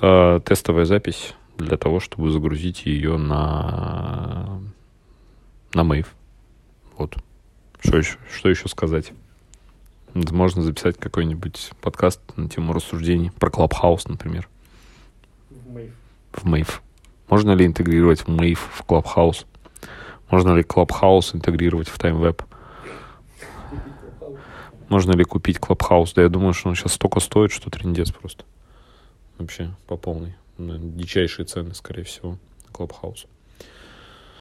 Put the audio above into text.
э, тестовая запись для того, чтобы загрузить ее на, на Mave. Вот. Что еще, что еще сказать? Можно записать какой-нибудь подкаст на тему рассуждений про Clubhouse, например. В Mave. В Mave. Можно ли интегрировать Mave в Clubhouse? Можно ли Clubhouse интегрировать в TimeWeb? Можно ли купить Clubhouse? Да я думаю, что он сейчас столько стоит, что трендец просто. Вообще по полной. Дичайшие цены, скорее всего, Clubhouse.